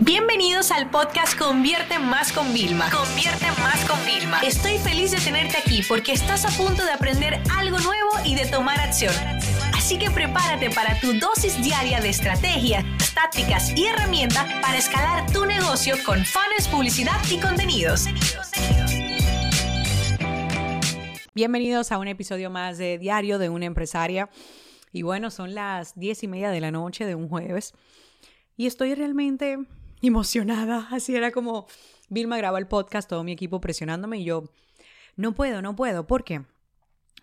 Bienvenidos al podcast Convierte Más con Vilma. Convierte Más con Vilma. Estoy feliz de tenerte aquí porque estás a punto de aprender algo nuevo y de tomar acción. Así que prepárate para tu dosis diaria de estrategias, tácticas y herramientas para escalar tu negocio con fans, publicidad y contenidos. Bienvenidos a un episodio más de Diario de una empresaria. Y bueno, son las diez y media de la noche de un jueves. Y estoy realmente emocionada. Así era como Vilma graba el podcast, todo mi equipo presionándome y yo, no puedo, no puedo. ¿Por qué?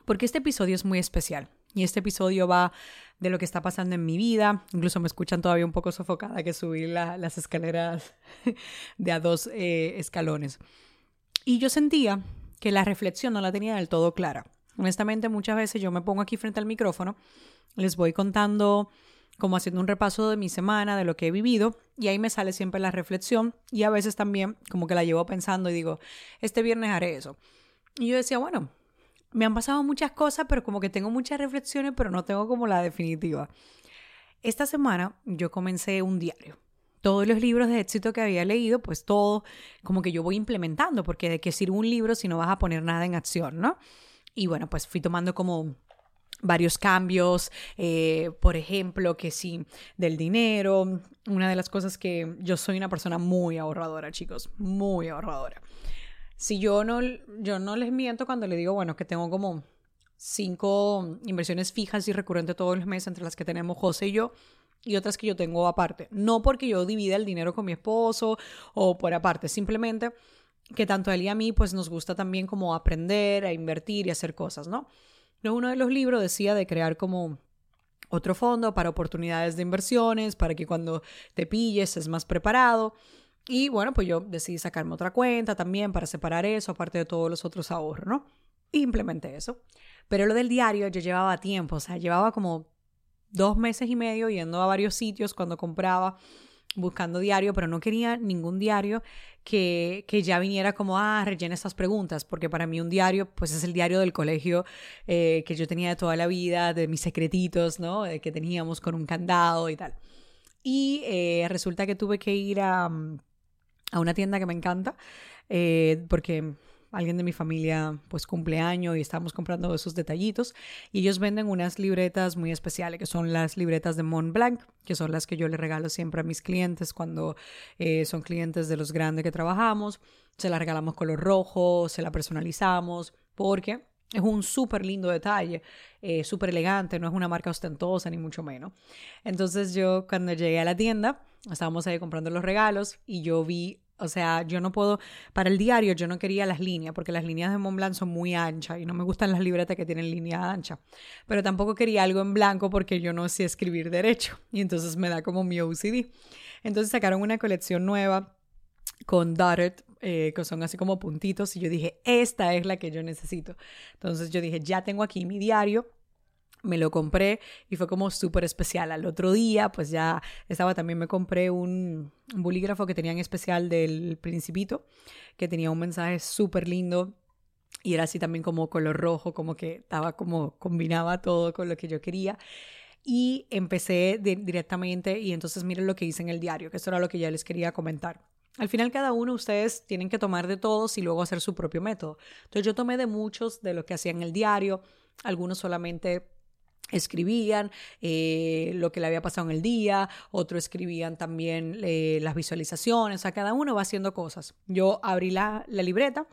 Porque este episodio es muy especial. Y este episodio va de lo que está pasando en mi vida. Incluso me escuchan todavía un poco sofocada que subí las escaleras de a dos eh, escalones. Y yo sentía que la reflexión no la tenía del todo clara. Honestamente, muchas veces yo me pongo aquí frente al micrófono, les voy contando como haciendo un repaso de mi semana, de lo que he vivido, y ahí me sale siempre la reflexión, y a veces también como que la llevo pensando y digo, este viernes haré eso. Y yo decía, bueno, me han pasado muchas cosas, pero como que tengo muchas reflexiones, pero no tengo como la definitiva. Esta semana yo comencé un diario. Todos los libros de éxito que había leído, pues todo como que yo voy implementando, porque de qué sirve un libro si no vas a poner nada en acción, ¿no? Y bueno, pues fui tomando como varios cambios, eh, por ejemplo, que sí, del dinero. Una de las cosas que yo soy una persona muy ahorradora, chicos, muy ahorradora. Si yo no, yo no les miento cuando le digo, bueno, que tengo como cinco inversiones fijas y recurrentes todos los meses entre las que tenemos José y yo y otras que yo tengo aparte. No porque yo divida el dinero con mi esposo o por aparte, simplemente que tanto a él y a mí pues nos gusta también como aprender a invertir y hacer cosas, ¿no? Uno de los libros decía de crear como otro fondo para oportunidades de inversiones, para que cuando te pilles es más preparado. Y bueno, pues yo decidí sacarme otra cuenta también para separar eso, aparte de todos los otros ahorros, ¿no? eso. Pero lo del diario yo llevaba tiempo, o sea, llevaba como dos meses y medio yendo a varios sitios cuando compraba buscando diario, pero no quería ningún diario que, que ya viniera como, ah, rellena estas preguntas, porque para mí un diario, pues es el diario del colegio eh, que yo tenía de toda la vida, de mis secretitos, ¿no? De que teníamos con un candado y tal. Y eh, resulta que tuve que ir a, a una tienda que me encanta, eh, porque alguien de mi familia pues cumpleaños y estamos comprando esos detallitos y ellos venden unas libretas muy especiales que son las libretas de Mont Blanc que son las que yo le regalo siempre a mis clientes cuando eh, son clientes de los grandes que trabajamos se la regalamos color rojo se la personalizamos porque es un súper lindo detalle, eh, súper elegante, no es una marca ostentosa ni mucho menos. Entonces yo cuando llegué a la tienda, estábamos ahí comprando los regalos y yo vi o sea, yo no puedo, para el diario yo no quería las líneas, porque las líneas de Montblanc son muy anchas y no me gustan las libretas que tienen línea ancha. Pero tampoco quería algo en blanco porque yo no sé escribir derecho y entonces me da como mi OCD. Entonces sacaron una colección nueva con dotted, eh, que son así como puntitos y yo dije, esta es la que yo necesito. Entonces yo dije, ya tengo aquí mi diario, me lo compré y fue como súper especial. Al otro día, pues ya estaba también, me compré un, bolígrafo que tenía en especial del Principito, que tenía un mensaje súper lindo y era así también como color rojo, como que estaba como combinaba todo con lo que yo quería. Y empecé directamente y entonces miren lo que hice en el diario, que eso era lo que ya les quería comentar. Al final cada uno ustedes tienen que tomar de todos y luego hacer su propio método. Entonces yo tomé de muchos de lo que hacía en el diario, algunos solamente escribían eh, lo que le había pasado en el día, otros escribían también eh, las visualizaciones, o sea, cada uno va haciendo cosas. Yo abrí la, libreta,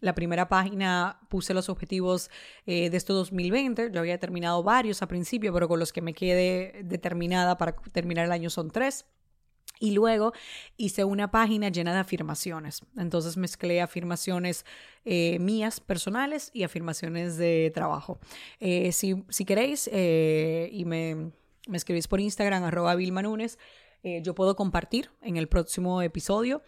la primera página puse los objetivos eh, de este 2020, yo había terminado varios a principio, pero con los que me quedé determinada para terminar el año son tres. Y luego hice una página llena de afirmaciones. Entonces mezclé afirmaciones eh, mías personales y afirmaciones de trabajo. Eh, si, si, queréis eh, y me, me, escribís por Instagram, arroba Vilma yo puedo compartir en el próximo episodio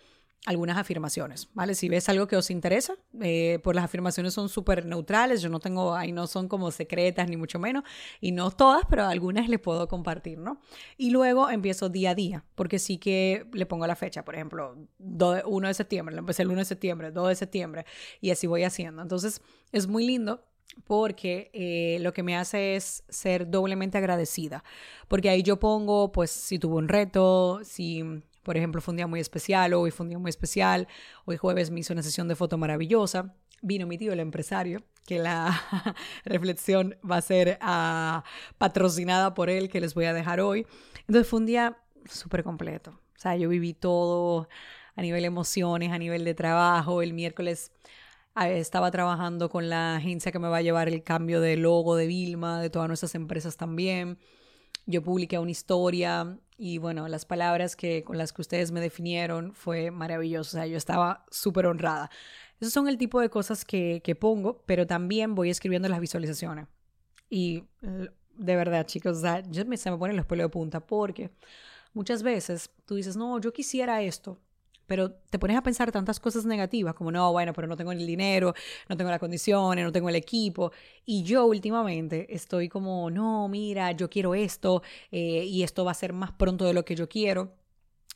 algunas afirmaciones, ¿vale? Si ves algo que os interesa, eh, pues las afirmaciones son súper neutrales, yo no tengo, ahí no son como secretas ni mucho menos, y no todas, pero algunas les puedo compartir, ¿no? Y luego empiezo día a día, porque sí que le pongo la fecha, por ejemplo, 1 de septiembre, lo empecé el 1 de septiembre, 2 de septiembre, y así voy haciendo. Entonces, es muy lindo porque eh, lo que me hace es ser doblemente agradecida, porque ahí yo pongo, pues, si tuve un reto, si Por ejemplo, fue un día muy especial, hoy fue un día muy especial, hoy jueves me hizo una sesión de foto maravillosa, vino mi tío, el empresario, que la reflexión va a ser uh, patrocinada por él, que les voy a dejar hoy. Entonces fue un día súper completo. O sea, yo viví todo a nivel emociones, a nivel de trabajo. El miércoles estaba trabajando con la agencia que me va a llevar el cambio de logo de Vilma, de todas nuestras empresas también. Yo publiqué una historia y bueno, las palabras que con las que ustedes me definieron fue maravilloso. O sea, yo estaba súper honrada. Esos son el tipo de cosas que, que pongo, pero también voy escribiendo las visualizaciones. Y de verdad, chicos, o sea, yo me, se me ponen los pelos de punta porque muchas veces tú dices, no, yo quisiera esto, pero te pones a pensar tantas cosas negativas como, no, bueno, pero no tengo el dinero, no tengo las condiciones, no tengo el equipo. Y yo últimamente estoy como, no, mira, yo quiero esto eh, y esto va a ser más pronto de lo que yo quiero.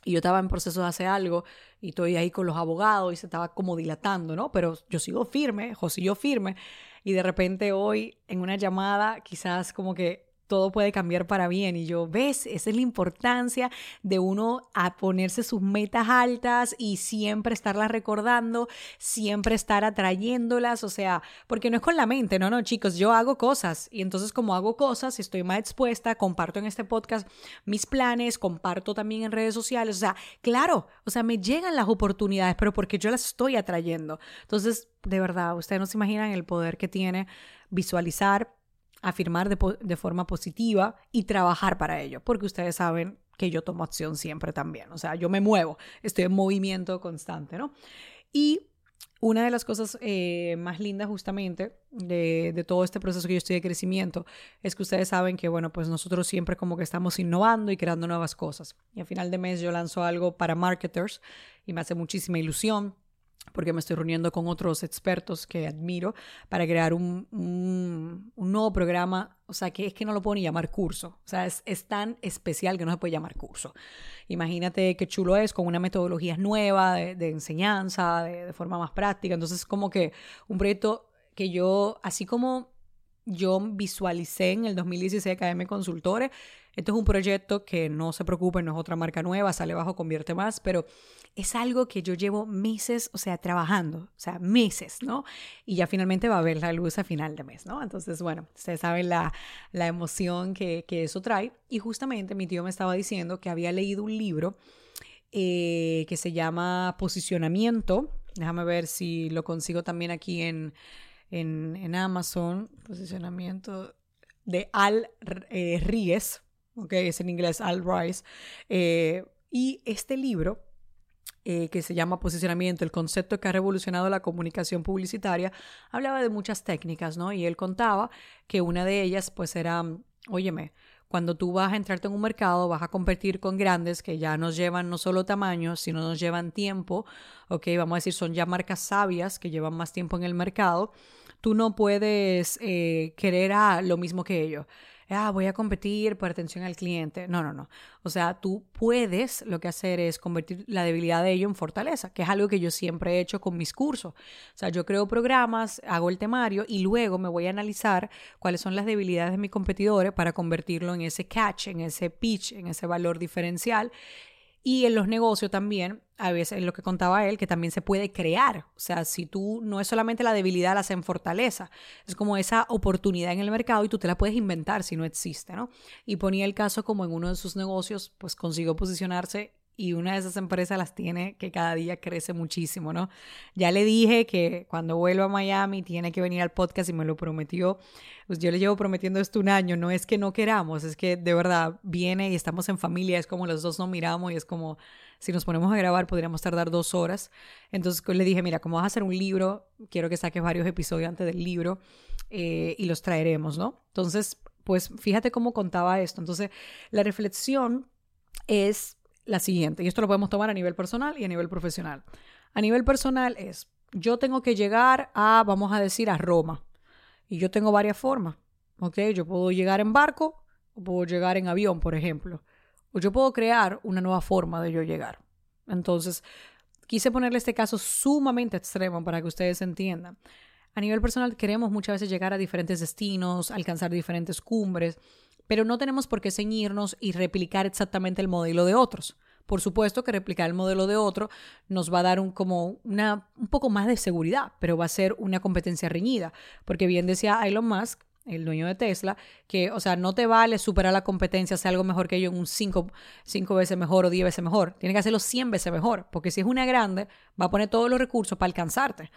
Y yo estaba en proceso de hacer algo y estoy ahí con los abogados y se estaba como dilatando, ¿no? Pero yo sigo firme, José yo firme. Y de repente hoy en una llamada quizás como que todo puede cambiar para bien. Y yo, ¿ves? Esa es la importancia de uno a ponerse sus metas altas y siempre estarlas recordando, siempre estar atrayéndolas, o sea, porque no es con la mente, no, no, chicos, yo hago cosas y entonces como hago cosas, estoy más expuesta, comparto en este podcast mis planes, comparto también en redes sociales, o sea, claro, o sea, me llegan las oportunidades, pero porque yo las estoy atrayendo. Entonces, de verdad, ustedes no se imaginan el poder que tiene visualizar afirmar de, forma positiva y trabajar para ello, porque ustedes saben que yo tomo acción siempre también, o sea, yo me muevo, estoy en movimiento constante, ¿no? Y una de las cosas eh, más lindas justamente de, de, todo este proceso que yo estoy de crecimiento es que ustedes saben que, bueno, pues nosotros siempre como que estamos innovando y creando nuevas cosas. Y a final de mes yo lanzo algo para marketers y me hace muchísima ilusión porque me estoy reuniendo con otros expertos que admiro para crear un, un, nuevo programa, o sea, que es que no lo puedo ni llamar curso, o sea, es, es, tan especial que no se puede llamar curso. Imagínate qué chulo es, con una metodología nueva de, enseñanza, de, forma más práctica, entonces como que un proyecto que yo, así como yo visualicé en el 2016 KM Consultores, esto es un proyecto que no se preocupen, no es otra marca nueva, sale bajo, convierte más, pero es algo que yo llevo meses, o sea, trabajando, o sea, meses, ¿no? Y ya finalmente va a ver la luz a final de mes, ¿no? Entonces, bueno, ustedes saben la, la emoción que, que, eso trae. Y justamente mi tío me estaba diciendo que había leído un libro eh, que se llama Posicionamiento. Déjame ver si lo consigo también aquí en, en, Amazon. Posicionamiento de Al eh, ok, es en inglés Al Ries. Eh, y este libro eh, que se llama posicionamiento, el concepto que ha revolucionado la comunicación publicitaria, hablaba de muchas técnicas, ¿no? Y él contaba que una de ellas, pues era, óyeme, cuando tú vas a entrarte en un mercado, vas a competir con grandes que ya nos llevan no solo tamaño, sino nos llevan tiempo, ok, vamos a decir, son ya marcas sabias que llevan más tiempo en el mercado, tú no puedes eh, querer a lo mismo que ellos ah, voy a competir por atención al cliente. No, no, no. O sea, tú puedes lo que hacer es convertir la debilidad de ello en fortaleza, que es algo que yo siempre he hecho con mis cursos. O sea, yo creo programas, hago el temario y luego me voy a analizar cuáles son las debilidades de mis competidores para convertirlo en ese catch, en ese pitch, en ese valor diferencial y en los negocios también, a veces lo que contaba él, que también se puede crear. O sea, si tú no es solamente la debilidad, la hacen fortaleza. Es como esa oportunidad en el mercado y tú te la puedes inventar si no existe, ¿no? Y ponía el caso como en uno de sus negocios, pues consiguió posicionarse y una de esas empresas las tiene que cada día crece muchísimo, ¿no? Ya le dije que cuando vuelva a Miami tiene que venir al podcast y me lo prometió. Pues yo le llevo prometiendo esto un año, no es que no queramos, es que de verdad viene y estamos en familia, es como los dos nos miramos y es como si nos ponemos a grabar podríamos tardar dos horas. Entonces le dije, mira, como vas a hacer un libro, quiero que saques varios episodios antes del libro eh, y los traeremos, ¿no? Entonces, pues fíjate cómo contaba esto. Entonces, la reflexión es la siguiente, y esto lo podemos tomar a nivel personal y a nivel profesional. A nivel personal es, yo tengo que llegar a, vamos a decir, a Roma, y yo tengo varias formas, ¿ok? Yo puedo llegar en barco, o puedo llegar en avión, por ejemplo, o yo puedo crear una nueva forma de yo llegar. Entonces, quise ponerle este caso sumamente extremo para que ustedes entiendan. A nivel personal queremos muchas veces llegar a diferentes destinos, alcanzar diferentes cumbres, pero no tenemos por qué ceñirnos y replicar exactamente el modelo de otros, Por supuesto que replicar el modelo de otro nos va a dar un, como una, un poco más de seguridad, pero va a ser una competencia reñida, porque bien decía Elon Musk, el dueño de Tesla, que, o sea, no te vale superar la competencia, hacer algo mejor que yo en un 5 cinco, veces mejor o 10 veces mejor. Tiene que hacerlo 100 veces mejor, porque si es una grande, va a poner todos los recursos para alcanzarte.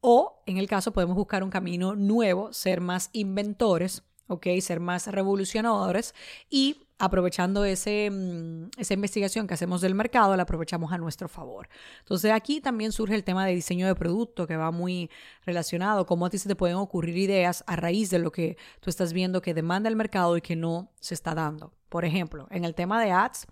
O, en el caso, podemos buscar un camino nuevo, ser más inventores, ¿ok? Ser más revolucionadores y aprovechando ese, mm, esa investigación que hacemos del mercado, la aprovechamos a nuestro favor. Entonces aquí también surge el tema de diseño de producto que va muy relacionado, cómo a ti se te pueden ocurrir ideas a raíz de lo que tú estás viendo que demanda el mercado y que no se está dando. Por ejemplo, en el tema de ads,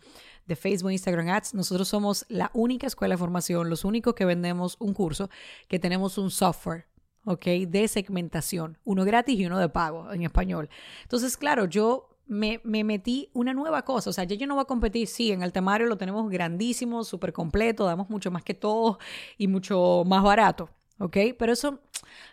de Facebook, Instagram Ads, nosotros somos la única escuela de formación, los únicos que vendemos un curso, que tenemos un software ¿ok? De segmentación, uno gratis y uno de pago en español. Entonces, claro, yo me, metí una nueva cosa. O sea, ya yo no voy a competir. Sí, en el temario lo tenemos grandísimo, súper completo, damos mucho más que todo y mucho más barato. ¿Ok? Pero eso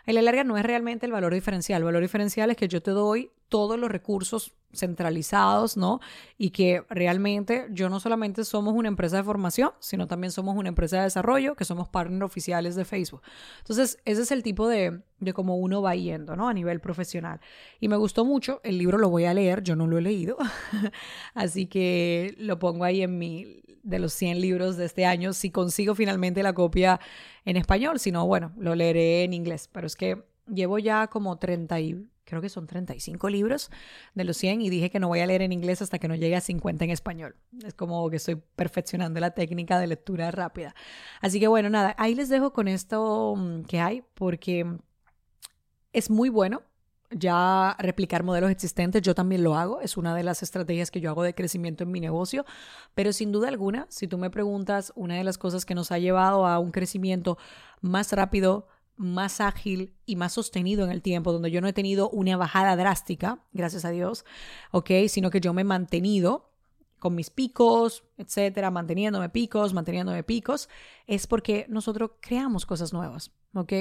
en la larga no es realmente el valor diferencial. El valor diferencial es que yo te doy todos los recursos centralizados, ¿no? Y que realmente yo no solamente somos una empresa de formación, sino también somos una empresa de desarrollo, que somos partners oficiales de Facebook. Entonces, ese es el tipo de, de cómo uno va yendo, ¿no? A nivel profesional. Y me gustó mucho, el libro lo voy a leer, yo no lo he leído, así que lo pongo ahí en mi, de los 100 libros de este año, si consigo finalmente la copia en español, si no, bueno, lo leeré en inglés, pero es que llevo ya como 30 y creo que son 35 libros de los 100 y dije que no voy a leer en inglés hasta que no llegue a 50 en español. Es como que estoy perfeccionando la técnica de lectura rápida. Así que bueno, nada, ahí les dejo con esto mm, que hay porque es muy bueno ya replicar modelos existentes, yo también lo hago, es una de las estrategias que yo hago de crecimiento en mi negocio, pero sin duda alguna, si tú me preguntas, una de las cosas que nos ha llevado a un crecimiento más rápido, más ágil y más sostenido en el tiempo, donde yo no he tenido una bajada drástica, gracias a Dios, ¿ok? Sino que yo me he mantenido con mis picos, etcétera, manteniéndome picos, manteniéndome picos, es porque nosotros creamos cosas nuevas, ¿ok?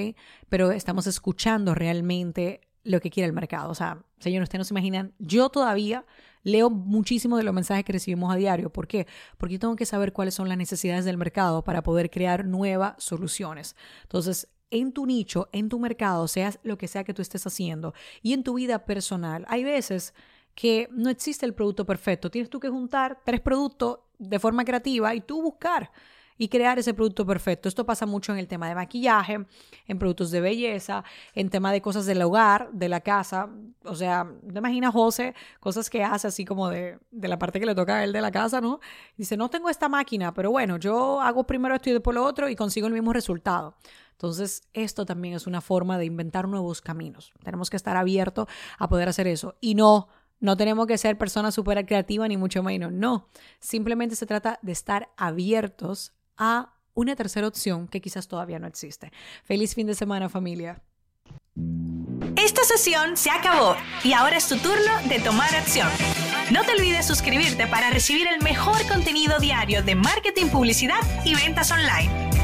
Pero estamos escuchando realmente lo que quiere el mercado. O sea, señores, ustedes no se imaginan, yo todavía leo muchísimo de los mensajes que recibimos a diario. ¿Por qué? Porque yo tengo que saber cuáles son las necesidades del mercado para poder crear nuevas soluciones. Entonces, en tu nicho, en tu mercado, sea lo que sea que tú estés haciendo y en tu vida personal, hay veces que no existe el producto perfecto. Tienes tú que juntar tres productos de forma creativa y tú buscar y crear ese producto perfecto. Esto pasa mucho en el tema de maquillaje, en productos de belleza, en tema de cosas del hogar, de la casa. O sea, te imaginas José, cosas que hace así como de, de la parte que le toca a él de la casa, ¿no? Dice, no tengo esta máquina, pero bueno, yo hago primero esto y después lo otro y consigo el mismo resultado. Entonces, esto también es una forma de inventar nuevos caminos. Tenemos que estar abiertos a poder hacer eso. Y no, no tenemos que ser personas súper creativas ni mucho menos. No, simplemente se trata de estar abiertos a una tercera opción que quizás todavía no existe. Feliz fin de semana familia. Esta sesión se acabó y ahora es tu turno de tomar acción. No te olvides suscribirte para recibir el mejor contenido diario de marketing, publicidad y ventas online.